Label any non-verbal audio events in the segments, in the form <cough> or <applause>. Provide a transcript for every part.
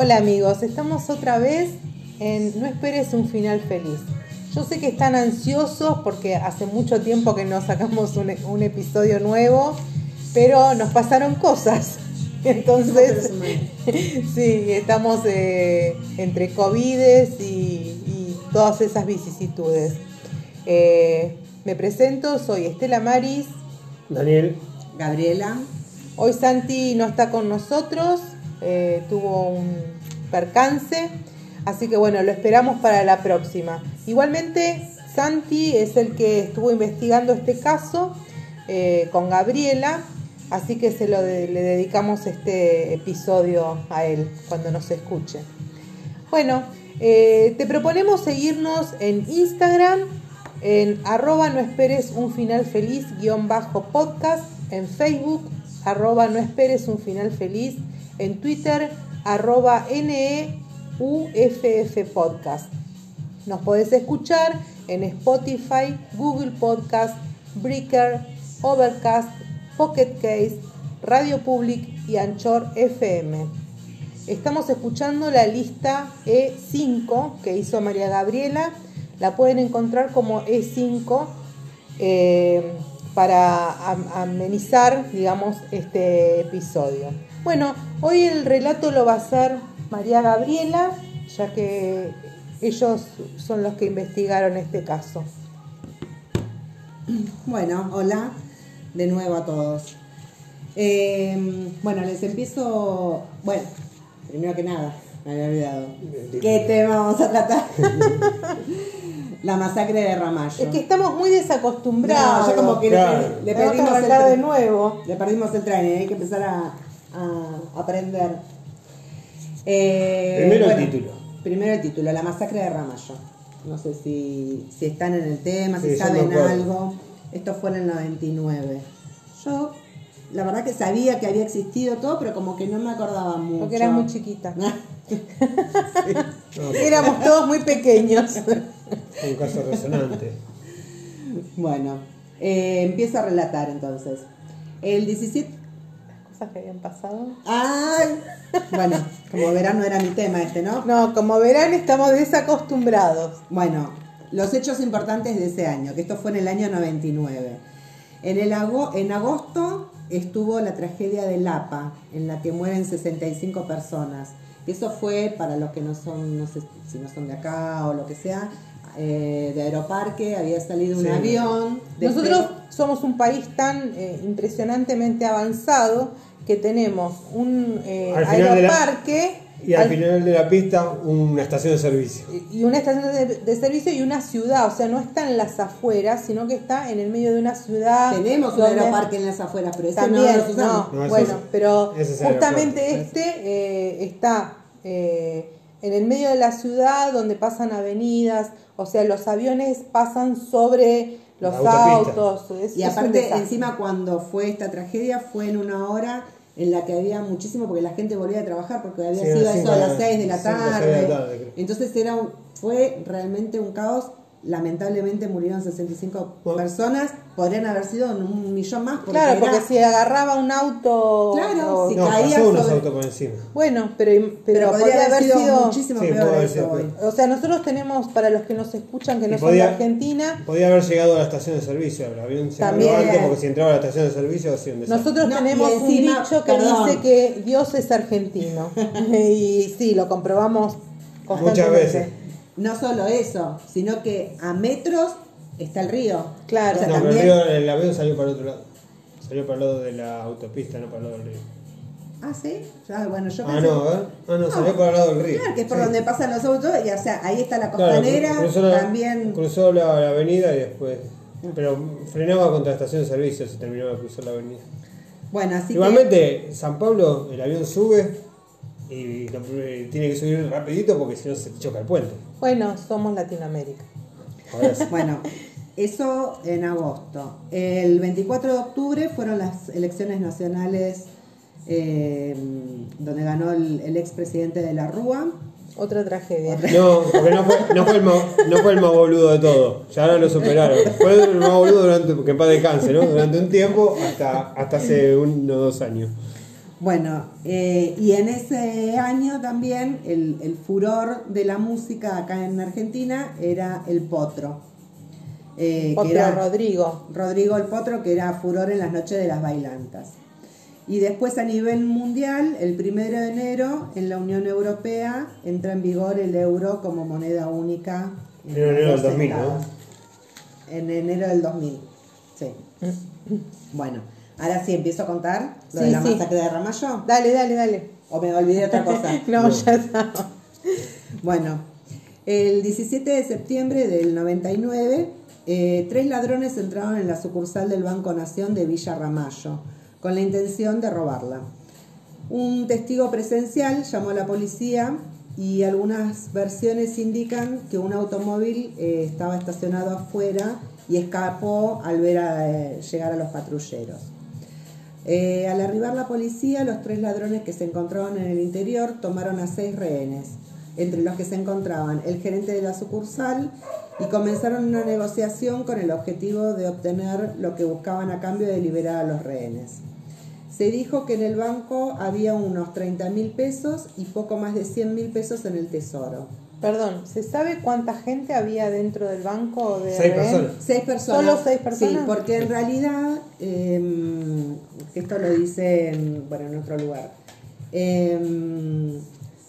Hola amigos, estamos otra vez en No esperes un final feliz. Yo sé que están ansiosos porque hace mucho tiempo que no sacamos un, un episodio nuevo, pero nos pasaron cosas. <laughs> Entonces, <laughs> sí, estamos eh, entre COVID y, y, todas esas vicisitudes. Eh, me presento, soy Estela Maris. Daniel. Gabriela. Hoy Santi no está con nosotros, eh, tuvo un percance, así que bueno, lo esperamos para la próxima. Igualmente, Santi es el que estuvo investigando este caso eh, con Gabriela, así que se lo le dedicamos este episodio a él cuando nos escuche. Bueno, eh, te proponemos seguirnos en Instagram, en arroba no esperes un final feliz guion bajo podcast, en Facebook arroba no esperes un final feliz, en Twitter arroba NEUFF podcast. Nos podés escuchar en Spotify, Google Podcast, Breaker, Overcast, Pocket Case, Radio Public y Anchor FM. Estamos escuchando la lista E5 que hizo María Gabriela. La pueden encontrar como E5 eh, para amenizar, digamos, este episodio. Bueno, hoy el relato lo va a hacer María Gabriela, ya que ellos son los que investigaron este caso. Bueno, hola de nuevo a todos. Eh, bueno, les empiezo. Bueno, primero que nada, me había olvidado. ¿Qué tema vamos a tratar? <laughs> La masacre de Ramallo. Es que estamos muy desacostumbrados. No, yo como que Claro. le, perdimos el de tren. nuevo. Le perdimos el tren y hay que empezar a, a aprender. Eh, Primero el título. Primero el título, La masacre de Ramallo. No sé si, si están en el tema, si Sí, saben algo. Esto fue en el 99. Yo, la verdad que sabía que había existido todo, pero como que no me acordaba mucho. Porque era muy chiquita. <laughs> No, Éramos todos muy pequeños. un caso resonante. bueno, eh, empiezo a relatar entonces. El 17 Cosas que habían pasado. ¡Ay! Bueno, como verán no era mi tema este, ¿no? No, como verán, estamos desacostumbrados. Bueno, los hechos importantes de ese año, que esto fue en el año 99. En, el ago- en agosto estuvo la tragedia de Lapa, en la que mueren 65 personas. Eso fue, para los que no son, no sé si no son de acá o lo que sea, eh, de Aeroparque, había salido un Sí. avión. Nosotros somos un país tan eh, impresionantemente avanzado que tenemos un eh, Al la- aeroparque Y al al- final de la pista, una estación de servicio. y una estación de, de servicio y una ciudad, o sea, no está en las afueras, sino que está en el medio de una ciudad. Tenemos un aeroparque en las afueras, pero ese También, no no, bueno, es- pero ese es el justamente este eh, está eh, en el medio de la ciudad donde pasan avenidas, o sea, los aviones pasan sobre los autos. es- Y aparte, encima cuando fue esta tragedia, fue en una hora en la que había muchísimo, porque la gente volvía a trabajar, porque había Sí, sido a las eso a las de- 6 de la tarde. de la tarde. Entonces era un- fue realmente un caos. Lamentablemente murieron 65 Bueno. personas, podrían haber sido un millón más. Porque Claro, era- porque si agarraba un auto. Claro, o- si No, caía pasó unos sobre- autos por encima. Bueno, pero, pero, pero, podría haber sido, muchísimo Sí, peor eso hoy. O sea, nosotros tenemos, para los que nos escuchan que no Y son podía- de Argentina, Podía haber llegado a la estación de servicio, el avión se También. antes porque si entraba a la estación de servicio desastre. nosotros No, tenemos y un encima, dicho que perdón. dice que Dios es argentino. <laughs> y sí, lo comprobamos Muchas veces. No solo eso, sino que a metros está el río. Claro. O sea, No, pero el, también- río- el avión salió para el otro lado. Salió para el lado de la autopista, no para el lado del río. Ah, sí. Bueno, yo Ah, pensé- no, ¿eh? Ah, no, salió para el lado del río. Claro, que es por Sí. donde pasan los autos, y o sea, ahí está la costanera, cru- cruzó la, también. cruzó la, la avenida y después. Pero frenaba contra la estación de servicio si terminaba de cruzar la avenida. Bueno, así Igualmente, San Pablo, el avión sube y lo- eh, tiene que subir rapidito porque si no se choca el puente. Bueno, somos Latinoamérica. Bueno, eso en agosto. El 24 de octubre fueron las elecciones nacionales eh, donde ganó el, el expresidente de la Rúa. Otra tragedia. No, porque no fue, no, fue el más, no fue el más boludo de todo. Ya ahora lo superaron. Fue el más boludo durante, porque en paz descanse, ¿no? Durante un tiempo hasta, hasta hace uno o dos años. Bueno, eh, y en ese año también el, el furor de la música acá en Argentina era el potro. Eh, que era Rodrigo. Rodrigo el Potro, que era furor en las noches de las bailantas. Y después a nivel mundial, el primero de enero, en la Unión Europea, entra en vigor el euro como moneda única. en En enero del dos 2000, ¿no? En enero del 2000, sí. Bueno, ahora sí empiezo a contar lo de la sí. masacre de Ramallo. Dale, dale, dale. ¿O me olvidé otra cosa? <laughs> no, ya está. Bueno, el 17 de septiembre del 99, eh, tres ladrones entraron en la sucursal del Banco Nación de Villa Ramallo con la intención de robarla. Un testigo presencial llamó a la policía y algunas versiones indican que un automóvil eh, estaba estacionado afuera y escapó al ver a, eh, llegar a los patrulleros. Eh, al arribar la policía, los tres ladrones que se encontraban en el interior tomaron a seis rehenes, entre los que se encontraban el gerente de la sucursal y comenzaron una negociación con el objetivo de obtener lo que buscaban a cambio de liberar a los rehenes. Se dijo que en el banco había unos 30 mil pesos y poco más de 100 mil pesos en el tesoro. Perdón, ¿se sabe cuánta gente había dentro del banco de Seis personas. Seis personas. ¿Solo seis personas? Sí, porque en realidad, eh, esto lo dice en, bueno, en otro lugar, eh,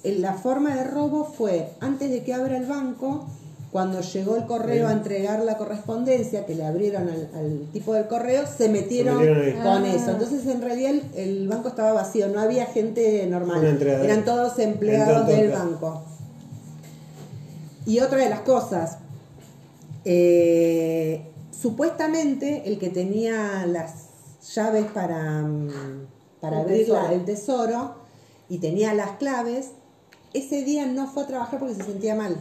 en la forma de robo fue antes de que abra el banco, cuando llegó el correo a entregar la correspondencia que le abrieron al, al tipo del correo, se metieron, con Ah. eso. Entonces, en realidad, el, el banco estaba vacío, no había gente normal. Eran todos empleados del claro. banco. Y otra de las cosas, eh, supuestamente el que tenía las llaves para, mm, para El abrir la- tesoro. el tesoro y tenía las claves, ese día no fue a trabajar porque se sentía mal.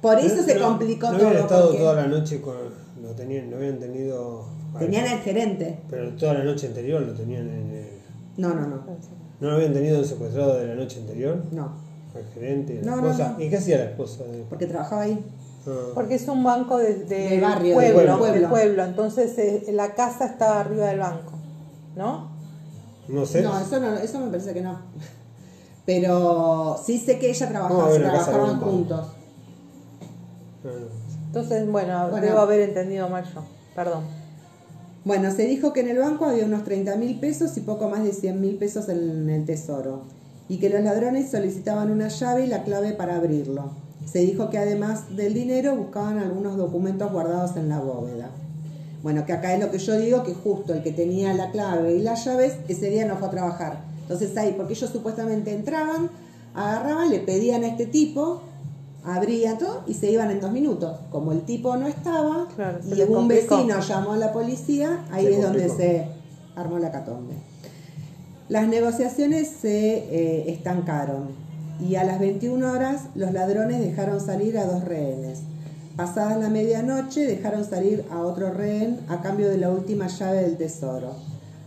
Por eso se No- complicó no todo. habían estado porque toda la noche con. Lo tenían, no habían tenido. Tenían al gerente. Pero toda la noche anterior lo tenían en el. No, no, no. ¿No lo habían tenido secuestrado de la noche anterior? No, Al gerente, la No, no, esposa. no. ¿Y qué hacía la esposa? de- porque trabajaba ahí. Ah. Porque es un banco de, de De barrio, pueblo, de pueblo. del pueblo. Entonces eh, la casa está arriba del banco, ¿no? No sé. No, eso no, eso me parece que no. Pero sí sé que ella trabajaba, No, casa de trabajaban juntos. Ah, Entonces, bueno, Bueno. debo haber entendido mal yo. Perdón. Bueno, se dijo que en el banco había unos 30 mil pesos y poco más de 100 mil pesos en el tesoro. Y que los ladrones solicitaban una llave y la clave para abrirlo. Se dijo que además del dinero buscaban algunos documentos guardados en la bóveda. Bueno, que acá es lo que yo digo, que justo el que tenía la clave y las llaves, ese día no fue a trabajar. Entonces ahí, porque ellos supuestamente entraban, agarraban, le pedían a este tipo, abrían todo y se iban en dos minutos. Como el tipo no estaba Claro, y un complicó. vecino llamó a la policía, ahí Se es donde se armó la catombe. Las negociaciones se eh, estancaron y a las 21 horas los ladrones dejaron salir a dos rehenes. Pasada la medianoche dejaron salir a otro rehén a cambio de la última llave del tesoro,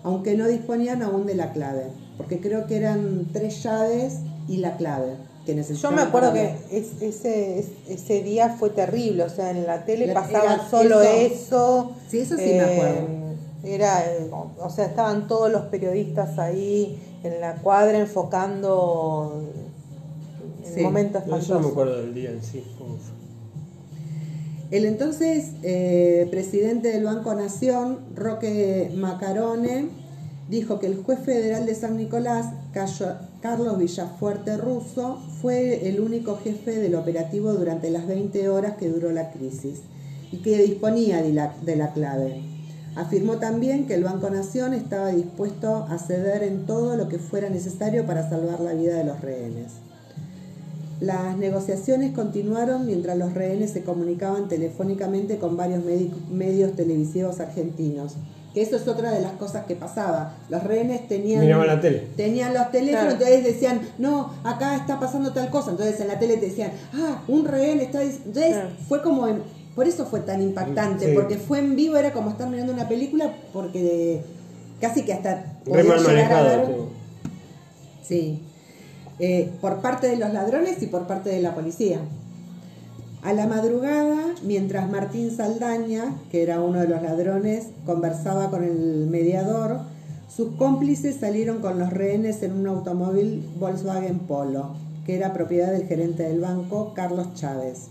aunque no disponían aún de la clave, porque creo que eran tres llaves y la clave que Yo me acuerdo que es- ese, es- ese día fue terrible, o sea, en la tele pasaba solo eso. eso. Sí, eso sí me acuerdo. Era, o sea, estaban todos los periodistas ahí en la cuadra enfocando el Sí. momento No, yo no me acuerdo del día en sí. El entonces eh, presidente del Banco Nación, Roque Macarone, dijo que el juez federal de San Nicolás, Carlos Villafuerte Russo, fue el único jefe del operativo durante las 20 horas que duró la crisis y que disponía de la, de la clave. Afirmó también que el Banco Nación estaba dispuesto a ceder en todo lo que fuera necesario para salvar la vida de los rehenes. Las negociaciones continuaron mientras los rehenes se comunicaban telefónicamente con varios medi- medios televisivos argentinos. Que eso es otra de las cosas que pasaba. Los rehenes tenían, Miraban la tele. tenían los teléfonos, Claro. entonces decían, no, acá está pasando tal cosa. Entonces en la tele te decían, ah, un rehén está... dic-". Entonces Claro. fue como... en- por eso fue tan impactante, Sí. porque fue en vivo, era como estar mirando una película, porque de- casi que hasta... Re podía mal llegar a manejado. dar-. Sí, Eh, por parte de los ladrones y por parte de la policía. A la madrugada, mientras Martín Saldaña, que era uno de los ladrones, conversaba con el mediador, Sus cómplices salieron con los rehenes en un automóvil Volkswagen Polo, que era propiedad del gerente del banco, Carlos Chávez.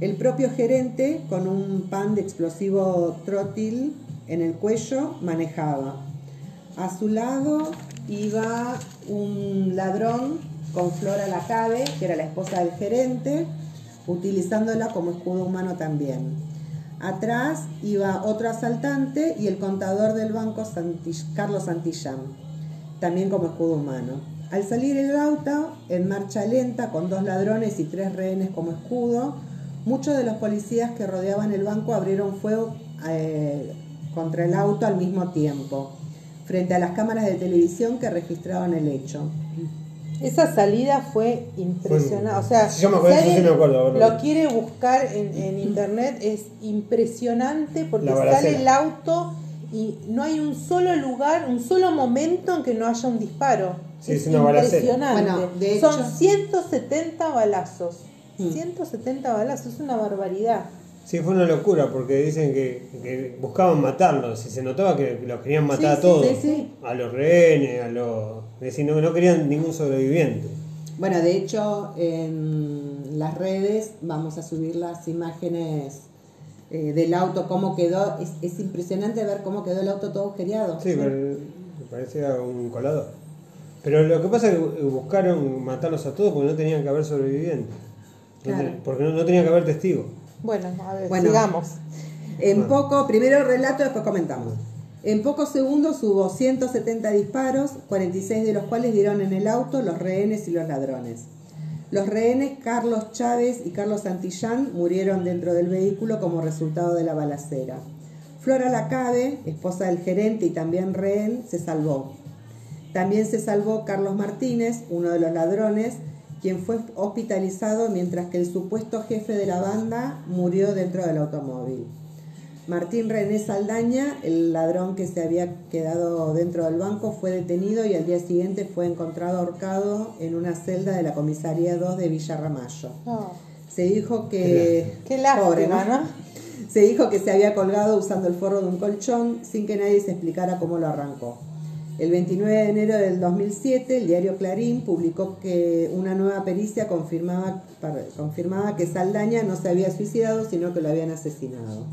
El propio gerente, con un pan de explosivo trótil en el cuello, manejaba. A su lado iba un ladrón con Flora Lacabe, que era la esposa del gerente, utilizándola como escudo humano también. Atrás iba otro asaltante y el contador del banco Carlos Santillán, también como escudo humano. Al salir el auto, en marcha lenta, con dos ladrones y tres rehenes como escudo, muchos de los policías que rodeaban el banco abrieron fuego eh, contra el auto al mismo tiempo, frente a las cámaras de televisión que registraban el hecho. Esa salida fue impresionante. O sea, yo me acuerdo, si sí me acuerdo, lo quiere buscar en, en, internet, es impresionante porque sale el auto y no hay un solo lugar, un solo momento en que no haya un disparo. Sí, es, una impresionante. Bueno, de hecho, Son 170 balazos. 170 mm. balazos, es una barbaridad. Sí, fue una locura porque dicen que, buscaban matarlos y se notaba que los querían matar a todos. a los rehenes, a los. Es no, no querían ningún sobreviviente. Bueno, de hecho, en las redes vamos a subir las imágenes eh, del auto, cómo quedó. Es, impresionante ver cómo quedó el auto todo agujereado. Sí, me parecía un colador. Pero lo que pasa es que buscaron matarlos a todos porque no tenían que haber sobrevivientes. Porque no tenían que haber testigos. Bueno, a ver, sigamos. En poco, primero relato, después comentamos. En pocos segundos hubo 170 disparos, 46 de los cuales dieron en el auto los rehenes y los ladrones. Los rehenes Carlos Chávez y Carlos Santillán murieron dentro del vehículo como resultado de la balacera. Flora Lacabe, esposa del gerente y también rehén, se salvó. También se salvó Carlos Martínez, uno de los ladrones, quien fue hospitalizado mientras que el supuesto jefe de la banda murió dentro del automóvil. Martín René Saldaña, el ladrón que se había quedado dentro del banco, fue detenido y al día siguiente fue encontrado ahorcado en una celda de la comisaría 2 de Villa Ramallo. Oh. Se dijo que... Qué lástima, ¿no? Se dijo que se había colgado usando el forro de un colchón sin que nadie se explicara cómo lo arrancó. El 29 de enero del 2007, el diario Clarín publicó que una nueva pericia confirmaba, confirmaba que Saldaña no se había suicidado, sino que lo habían asesinado.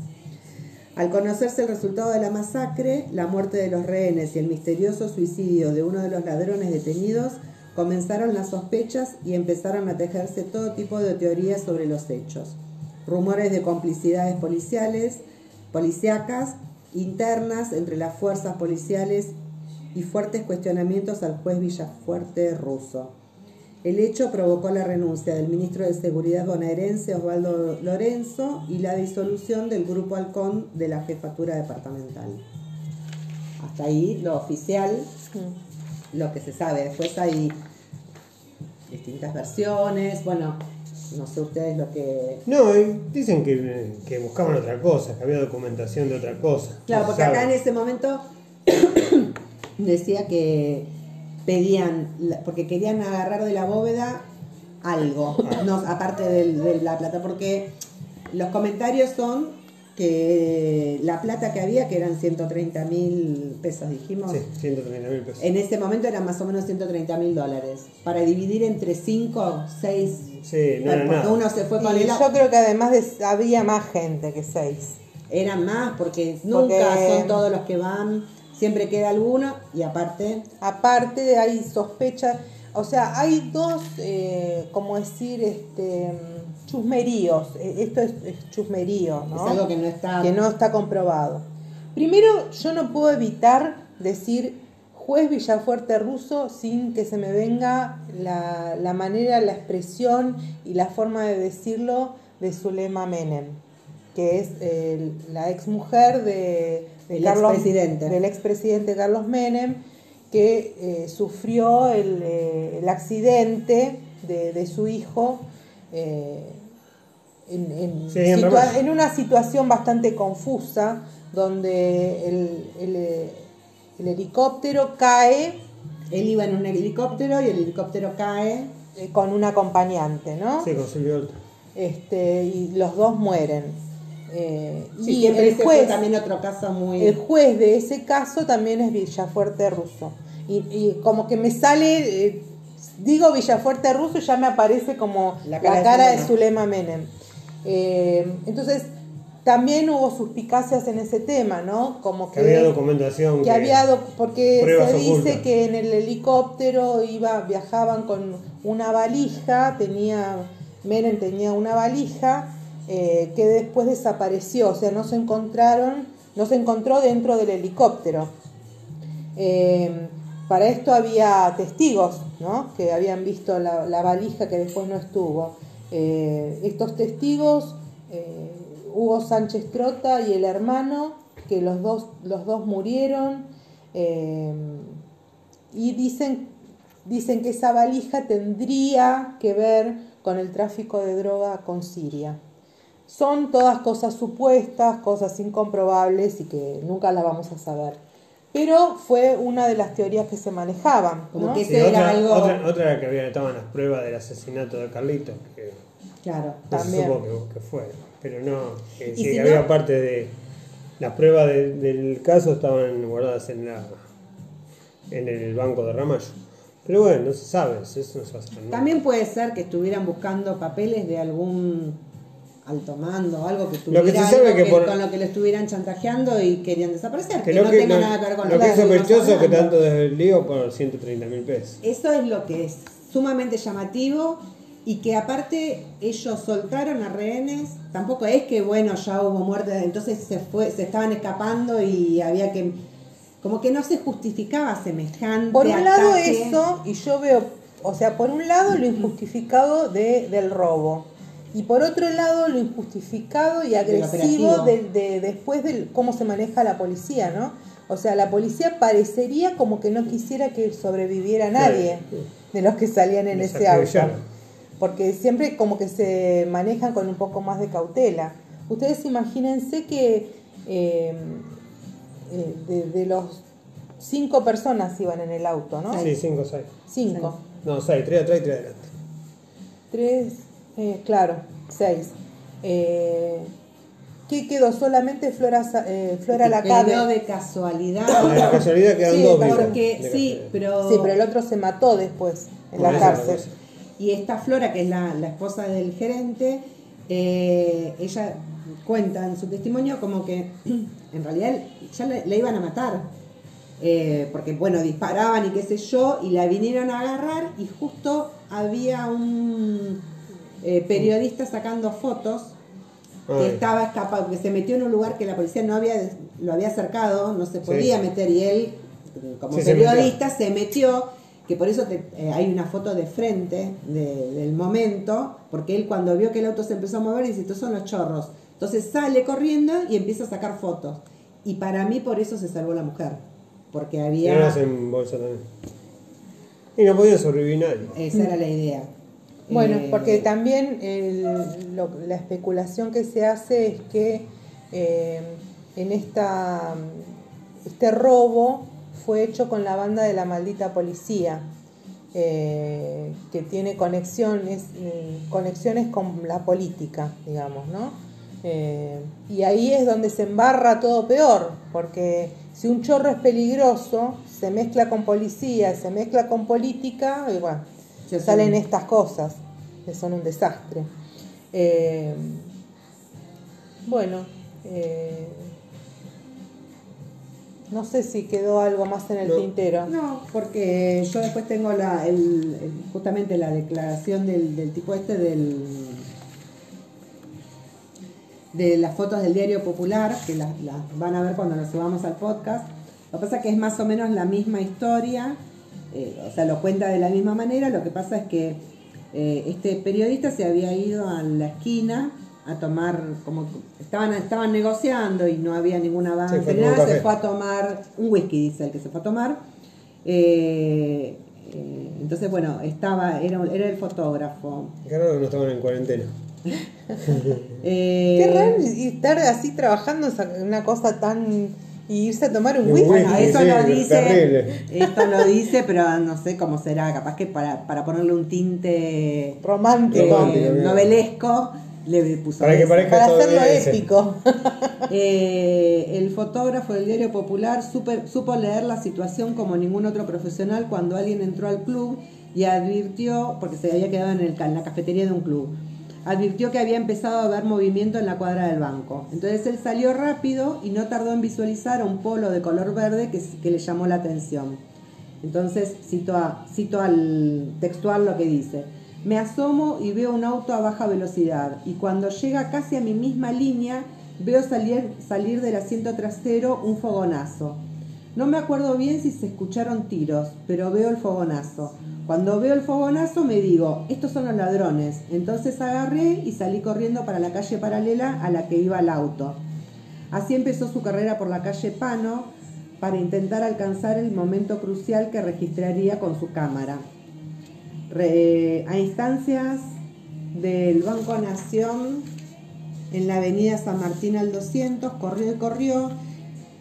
Al conocerse el resultado de la masacre, la muerte de los rehenes y el misterioso suicidio de uno de los ladrones detenidos, comenzaron las sospechas y empezaron a tejerse todo tipo de teorías sobre los hechos. Rumores de complicidades policiales, policíacas, internas entre las fuerzas policiales y fuertes cuestionamientos al juez Villafuerte ruso. El hecho provocó la renuncia del ministro de Seguridad bonaerense Osvaldo Lorenzo y la disolución del Grupo Halcón de la Jefatura Departamental. Hasta ahí lo oficial, lo que se sabe. Después hay distintas versiones, bueno, no sé ustedes lo que... No, dicen que, que buscaban otra cosa, que había documentación de otra cosa. Claro, porque acá en ese momento decía que pedían, porque querían agarrar de la bóveda algo, ah. no, aparte de, la plata, porque los comentarios son que la plata que había, que eran 130 mil pesos, dijimos. Sí, 130 mil pesos. En ese momento eran más o menos 130 mil dólares. Para dividir entre 5, 6. Sí, no porque uno se fue con y Yo creo que además había más gente que 6. Eran más, porque nunca son todos los que van siempre queda alguno y aparte... Aparte hay sospecha, o sea, hay dos, eh, como decir, este chusmeríos, e, esto es, chusmerío, ¿no? Es algo que no está... Que no está comprobado. Primero, yo no puedo evitar decir juez Villafuerte ruso sin que se me venga la, la manera, la expresión y la forma de decirlo de Zulema Menem, que es la ex mujer de del expresidente. Del expresidente Carlos Menem, que eh, sufrió el, eh, accidente de, su hijo eh, en, una situación bastante confusa, donde el, helicóptero cae. Él iba en un helicóptero y el helicóptero cae. con un acompañante, ¿no? Sí, con Este, y los dos mueren. Eh, y el juez, también otro caso muy... El juez de ese caso también es Villafuerte Russo. Y, como que me sale, eh, digo Villafuerte Russo y ya me aparece como la cara, de, Zulema Menem. Eh, entonces, también hubo suspicacias en ese tema, ¿no? Como que, había documentación. Que, había porque se dice que en el helicóptero iba, viajaban con una valija, tenía, Menem tenía una valija eh, que después desapareció, o sea, no se encontraron, no se encontró dentro del helicóptero. Eh, para esto había testigos, ¿no? Que habían visto la, valija que después no estuvo. Eh, estos testigos, Hugo Sánchez Trota y el hermano, que los dos, los dos murieron, y dicen, dicen que esa valija tendría que ver con el tráfico de droga con Siria. Son todas cosas supuestas, cosas incomprobables y que nunca las vamos a saber. Pero fue una de las teorías que se manejaban. Como que otra, algo... otra, era que había, estaban las pruebas del asesinato de Carlitos, que claro, también. se supo que, fue. Pero no, que, había parte de. Las pruebas del caso estaban guardadas en la en el banco de Ramallo. Pero bueno, no se sabe, eso no se va a También puede ser que estuvieran buscando papeles de algún alto mando, algo que tuviera con lo que le estuvieran chantajeando y querían desaparecer. Que, no tenga nada que ver con lo, que es sospechoso que tanto desde el lío por 130 mil pesos. Eso es lo que es sumamente llamativo y que aparte ellos soltaron a rehenes, tampoco es que bueno ya hubo muerte, entonces se fue, se estaban escapando y había que como que no se justificaba semejante. Por un lado eso, y yo veo, o sea, por un lado lo injustificado de, del robo y por otro lado, lo injustificado y agresivo de, después de cómo se maneja la policía, ¿no? O sea, la policía parecería como que no quisiera que sobreviviera nadie de los que salían en ese auto. Porque siempre como que se manejan con un poco más de cautela. Ustedes imagínense que eh, eh, de, los cinco personas iban en el auto, ¿no? Sí, cinco, seis. Cinco. No, seis, tres atrás y tres adelante. Tres, eh, claro, seis. Eh, ¿Qué quedó? Solamente Flora, eh, Flora la Quedó de casualidad. De casualidad quedan dos porque, sí, pero... sí, pero el otro se mató después en la cárcel. Y esta Flora, que es la, esposa del gerente, eh, ella cuenta en su testimonio como que <clears throat> en realidad ya le, iban a matar. porque bueno, disparaban y qué sé yo, y la vinieron a agarrar y justo había un eh, periodista sacando fotos que estaba escapado, que se metió en un lugar que la policía no había, lo había acercado, no se podía meter y él, como periodista, se metió, que por eso eh, hay una foto de frente del momento, porque él cuando vio que el auto se empezó a mover dice, estos son los chorros. Entonces sale corriendo y empieza a sacar fotos. Y para mí por eso se salvó la mujer, porque había... Y no podía sobrevivir nadie. Esa era la idea. Bueno, eh, porque también la especulación que se hace es que eh, en esta, este robo fue hecho con la banda de la maldita policía, eh, que tiene conexiones, conexiones con la política, digamos, ¿no? y ahí es donde se embarra todo peor, porque si un chorro es peligroso, se mezcla con policía, se mezcla con política, y bueno, salen estas cosas que son un desastre. Eh, bueno, eh, no sé si quedó algo más en el tintero. No, porque yo después tengo la, el, justamente la declaración del, tipo este del de las fotos del diario popular, que las, van a ver cuando las subamos al podcast. Lo que pasa es que es más o menos la misma historia, eh, o sea, lo cuenta de la misma manera, lo que pasa es que eh, este periodista se había ido a la esquina a tomar, como estaban, estaban negociando y no había ninguna banda, se, fue a tomar un whisky, dice el que se fue a tomar. Eh, entonces, bueno, estaba, era, era el fotógrafo. Qué raro que no estaban en cuarentena. <laughs> Qué raro estar así trabajando una cosa tan y irse a tomar un whisky. eso lo dice, esto lo dice, pero no sé cómo será, capaz que para, para ponerle un tinte romántico, novelesco, le puso Para que Para todo hacerlo épico. <laughs> Eh, el fotógrafo del diario Popular supe- supo leer la situación como ningún otro profesional cuando alguien entró al club y advirtió, porque se había quedado en, el en la cafetería de un club, advirtió que había empezado a haber movimiento en la cuadra del banco. Entonces él salió rápido y no tardó en visualizar un polo de color verde que, le llamó la atención. Entonces cito, a- cito al textual lo que dice. Me asomo y veo un auto a baja velocidad y cuando llega casi a mi misma línea veo salir, salir del asiento trasero un fogonazo. No me acuerdo bien si se escucharon tiros, pero veo el fogonazo. Cuando veo el fogonazo me digo, estos son los ladrones. Entonces agarré y salí corriendo para la calle paralela a la que iba el auto. Así empezó su carrera por la calle Pano para intentar alcanzar el momento crucial que registraría con su cámara. Re- a instancias del Banco Nación en la avenida San Martín al 200, corrió y corrió,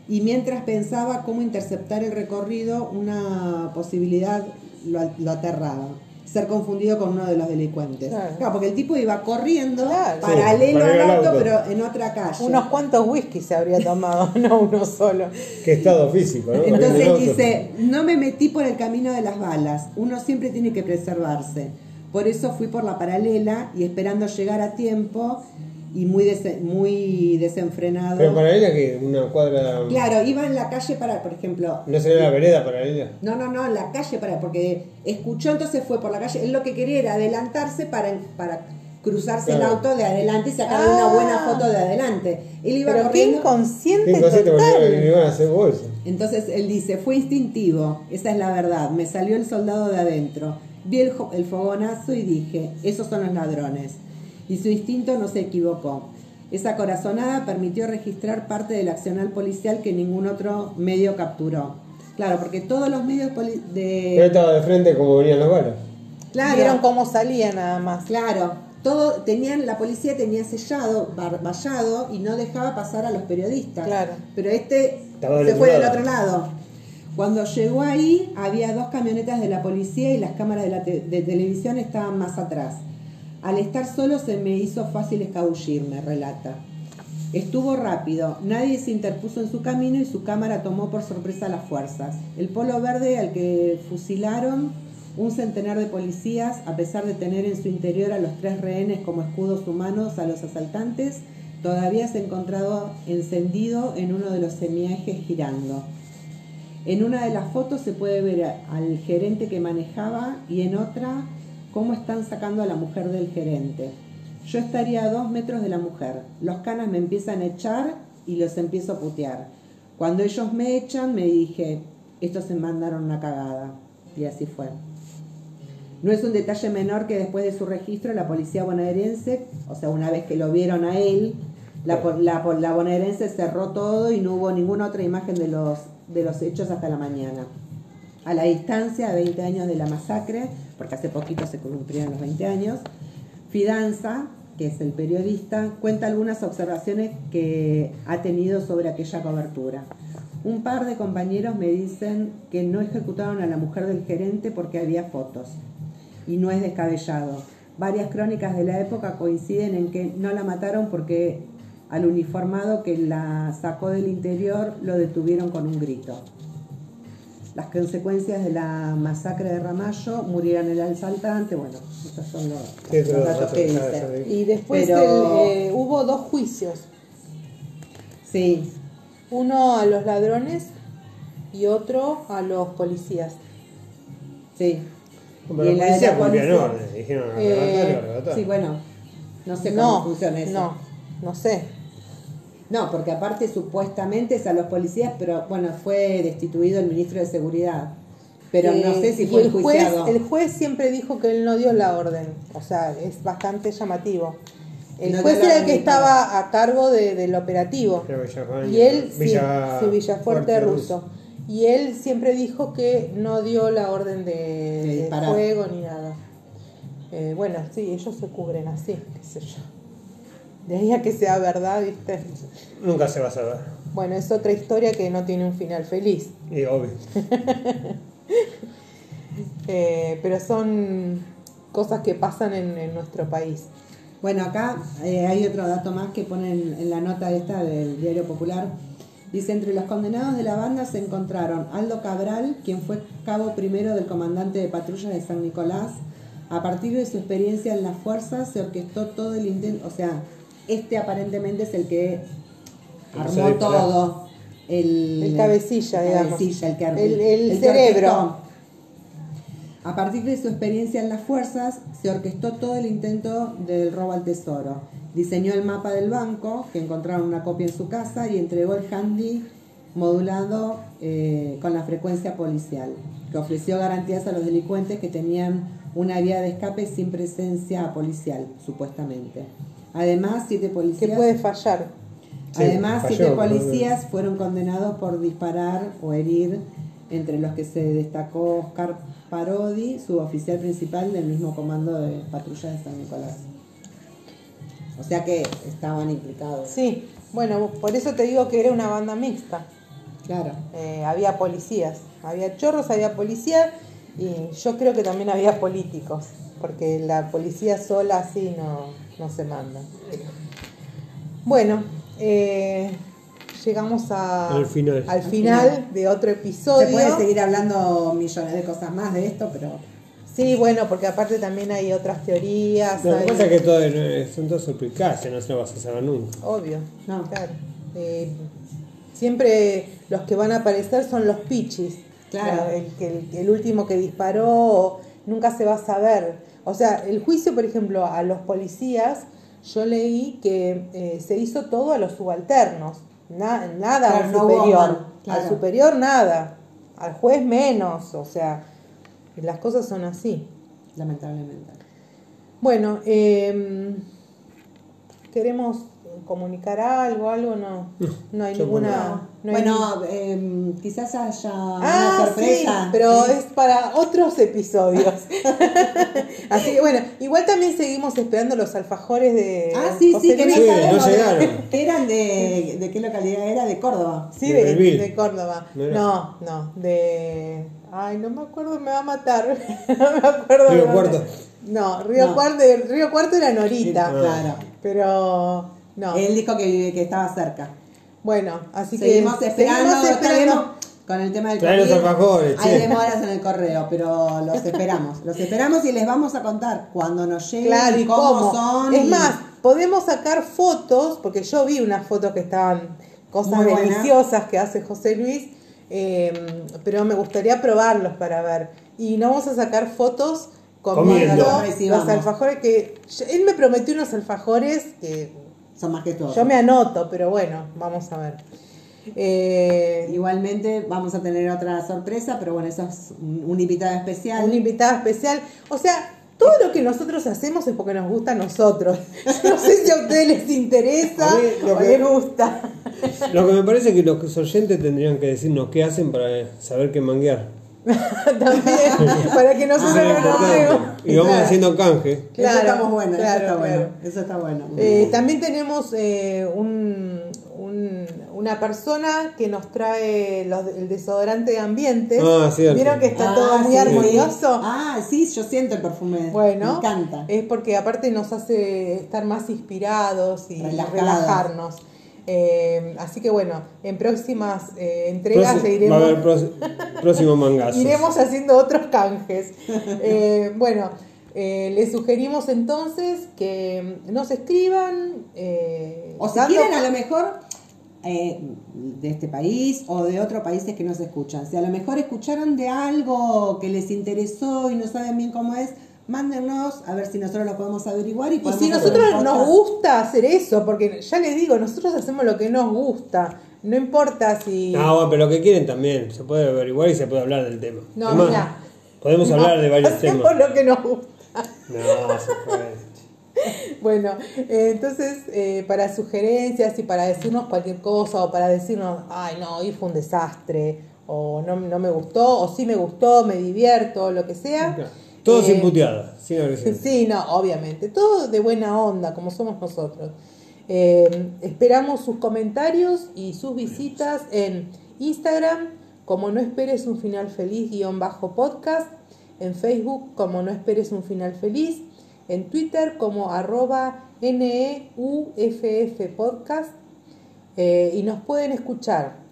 y mientras pensaba cómo interceptar el recorrido, una posibilidad lo, lo aterraba. Ser confundido con uno de los delincuentes. Claro. Claro, porque el tipo iba corriendo Claro. paralelo Sí, al auto, auto. pero en otra calle. Unos cuantos whisky se habría tomado, <laughs> no uno solo. Qué estado físico, ¿no? Entonces dice, no me metí por el camino de las balas, uno siempre tiene que preservarse. Por eso fui por la paralela y esperando llegar a tiempo y muy, dese- muy desenfrenado. Pero paralela que una cuadra. Claro, iba en la calle para, por ejemplo... ¿No sería la vereda paralela? No, no, no, en la calle para, porque escuchó, entonces fue por la calle. Él lo que quería era adelantarse para, para cruzarse el auto de adelante y sacar Ah. una buena foto de adelante. Él iba Pero qué corriendo. inconsciente Qué le total. iban a hacer bolsa. Entonces él dice, fue instintivo, esa es la verdad, me salió el soldado de adentro, vi el, el fogonazo y dije, esos son los ladrones. Y su instinto no se equivocó. Esa corazonada permitió registrar parte del accional policial que ningún otro medio capturó. Claro, porque todos los medios poli- Pero de... estaba de frente como venían las balas. Claro, Vieron cómo salía nada más. Claro, todo tenían la policía tenía sellado, bar- vallado y no dejaba pasar a los periodistas. Claro. Pero este Estaba se fue del otro lado. Cuando llegó ahí había dos camionetas de la policía y las cámaras de, la te- de televisión estaban más atrás. Al estar solo se me hizo fácil escabullirme, relata. Estuvo rápido, nadie se interpuso en su camino y su cámara tomó por sorpresa las fuerzas. El polo verde al que fusilaron un centenar de policías, a pesar de tener en su interior a los tres rehenes como escudos humanos a los asaltantes, todavía se encontrado encendido en uno de los semiejes girando. En una de las fotos se puede ver al gerente que manejaba y en otra cómo están sacando a la mujer del gerente. Yo estaría a dos metros de la mujer. Los canas me empiezan a echar y los empiezo a putear. Cuando ellos me echan, me dije, estos se mandaron una cagada. Y así fue. No es un detalle menor que después de su registro, la policía bonaerense, o sea, una vez que lo vieron a él, la, bonaerense cerró todo y no hubo ninguna otra imagen de los, de los hechos hasta la mañana. A la distancia, a 20 años de la masacre, porque hace poquito se cumplieron los 20 años, Fidanza, que es el periodista, cuenta algunas observaciones que ha tenido sobre aquella cobertura. Un par de compañeros me dicen que no ejecutaron a la mujer del gerente porque había fotos. Y no es descabellado. Varias crónicas de la época coinciden en que no la mataron porque al uniformado que la sacó del interior lo detuvieron con un grito. Las consecuencias de la masacre de Ramallo murieron el asaltante, bueno, estos son los, Sí, los datos que dice. Y después Pero- el, eh, hubo dos juicios. Sí, Uno a los ladrones y otro a los policías. sí. Pero Y la policía cumplían orden. Dijeron, Eh. Sí, bueno, no sé cómo no, funciona eso. no, no sé. No, porque aparte supuestamente es a los policías, pero bueno, fue destituido el ministro de Seguridad. Pero no Eh, sé si fue el juez, enjuiciado. el juez siempre dijo que él no dio la orden. O sea, es bastante llamativo. El No juez era el que estaba a cargo de- del operativo. Y él, sí, Villa sí, Villafuerte Fuerte ruso. Y él siempre dijo que no dio la orden de, de fuego ni nada. Eh, bueno, sí, ellos se cubren así, qué sé yo. De ahí a que sea verdad, ¿viste? Nunca se va a saber. Bueno, es otra historia que no tiene un final feliz. Y obvio. <laughs> Eh, pero son cosas que pasan en, en nuestro país. Bueno, acá eh, hay otro dato más que ponen en la nota esta del Diario Popular. Dice, entre los condenados de la banda se encontraron Aldo Cabral, quien fue cabo primero del comandante de patrullas de San Nicolás. A partir de su experiencia en las fuerzas se orquestó todo el intento, o sea, este aparentemente es el que armó todo. El, El cabecilla, el digamos. cabecilla, el que ar- El- el cerebro. A partir de su experiencia en las fuerzas, se orquestó todo el intento del robo al tesoro. Diseñó el mapa del banco, que encontraron una copia en su casa, y entregó el handy modulado eh, con la frecuencia policial, que ofreció garantías a los delincuentes que tenían una vía de escape sin presencia policial, supuestamente. Además, siete Que policías... puede fallar. Sí, Además, falló, siete policías fueron condenados por disparar o herir, entre los que se destacó Oscar Parodi, suboficial principal del mismo comando de patrulla de San Nicolás. O sea que estaban implicados. Sí, bueno, por eso te digo que era una banda mixta. Claro. Eh, había policías, había chorros, había policía y yo creo que también había políticos, porque la policía sola así no, no se manda. Bueno, eh, llegamos a- Al final. al Al final final. de otro Se episodio. puede seguir hablando millones de cosas más de esto, pero Sí, bueno, porque aparte también hay otras teorías. Lo que hay- pasa es que todo, es- son todas suplicacias, no se lo vas a saber nunca. Obvio, No. claro. Eh, siempre los que van a aparecer son los pichis. Claro. La- El, que- el, el último que disparó nunca se va a saber. O sea, el juicio, por ejemplo, a los policías, yo leí que eh, se hizo todo a los subalternos. Na- nada Claro, al superior. claro. Al superior nada. Al juez menos. O sea, las cosas son así. lamentablemente. Bueno, eh, queremos comunicar algo, algo no, no hay ninguna. no hay bueno, eh, quizás haya una Ah, sorpresa. sí, pero Sí. es para otros episodios. <laughs> Así que bueno, igual también seguimos esperando los alfajores de. Ah, sí, José sí, que no de- llegaron. que eran de, de qué localidad era, de Córdoba. Sí, de de, Belville. de Córdoba. No. No, no, de. Ay, no me acuerdo, me va a matar. <laughs> no me acuerdo. Río. Cuarto. No, Río, No. Cuarto, Río Cuarto era Norita. Sí, claro. Pero. No. Él dijo que, que estaba cerca. Bueno, así seguimos que. esperando, seguimos esperando. con el tema del Trae los COVID. alfajores, Hay demoras en el correo, pero los esperamos. Los esperamos y les vamos a contar cuando nos lleguen Claro, y cómo, cómo. son. Es y- más, podemos sacar fotos, porque yo vi unas fotos que estaban cosas Muy deliciosas que hace José Luis, eh, pero me gustaría probarlos para ver. Y no vamos a sacar fotos comiendo Comiendo. los alfajores que yo- él me prometió unos alfajores que son más que todos. yo me anoto, pero bueno, vamos a ver. Eh, Igualmente vamos a tener otra sorpresa, pero bueno, eso es un, un invitado especial. un invitado especial. O sea, todo lo que nosotros hacemos es porque nos gusta a nosotros. <laughs> Yo no sé si a ustedes les interesa A mí lo o que- les gusta. Lo que me parece es que los oyentes tendrían que decirnos qué hacen para saber qué manguear. <laughs> También, para que nosotros Eso no nos importante. vemos. Y vamos Claro. haciendo canje. eso Claro, está bueno, claro, eso está claro. bueno. Eso está bueno. Eh, también tenemos eh, un, un- una persona que nos trae los- el desodorante de ambientes. Ah, cierto. Vieron que está Ah, todo muy sí. armonioso. Ah, sí, yo siento el perfume. Bueno, Me encanta. es porque aparte nos hace estar más inspirados y Relajados. relajarnos. Eh, así que bueno, en próximas eh, entregas le Próximo- Va a haber iremos, pros- próximo <laughs> mangazo. iremos haciendo otros canjes. <laughs> Eh, bueno, eh, les sugerimos entonces que nos escriban. eh, O si dando- quieren a lo mejor eh, de este país o de otros países que nos escuchan. Si a lo mejor escucharon de algo que les interesó y no saben bien cómo es, mándenos a ver si nosotros lo podemos averiguar. Y, si nosotros nos gusta hacer eso, porque ya les digo, nosotros hacemos lo que nos gusta. No importa si. No, bueno, pero lo que quieren también. Se puede averiguar y se puede hablar del tema. No, Además, mirá. Podemos hablar de varios hacemos temas. lo que nos gusta. No, se puede. <laughs> Bueno, eh, entonces eh, para sugerencias y para decirnos cualquier cosa o para decirnos, ay no, hoy fue un desastre, o no, no me gustó, o sí me gustó, me divierto, lo que sea. Todo Eh, sin puteada, sin agresión. Sí, no, obviamente, todo de buena onda, como somos nosotros. Eh, esperamos sus comentarios y sus visitas en Instagram, como no esperes un final feliz, guion bajo podcast, en Facebook, como no esperes un final feliz, en Twitter como arroba NEUFF Podcast. Eh, y nos pueden escuchar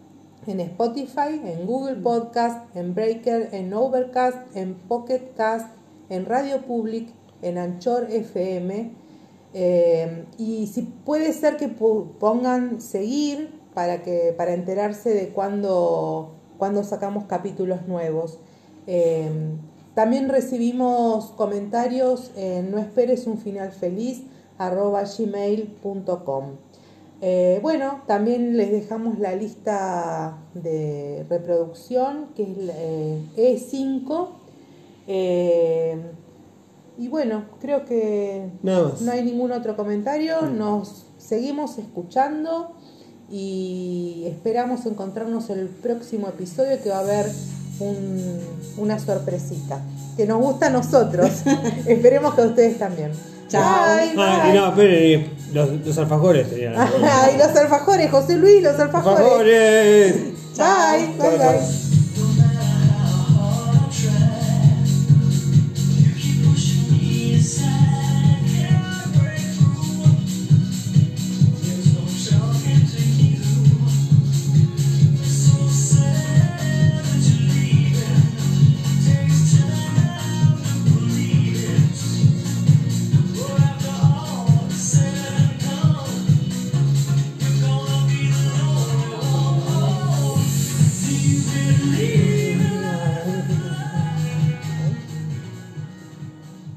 en Spotify, en Google Podcast, en Breaker, en Overcast, en Pocket Cast, en Radio Public, en Anchor FM. Eh, y si puede ser que pongan seguir para que para enterarse de cuándo cuando sacamos capítulos nuevos. Eh, también recibimos comentarios en no esperes un final feliz arroba gmail.com. Eh, bueno, también les dejamos la lista de reproducción que es E5. Eh, y bueno, creo que no hay ningún otro comentario. Nos seguimos escuchando y esperamos encontrarnos en el próximo episodio que va a haber una sorpresita que nos gusta a nosotros. <laughs> Esperemos que a ustedes también. Chao. ah, y no, esperen, los, los alfajores <laughs> Ay, los alfajores, José Luis, los alfajores. alfajores. bye, bye. bye.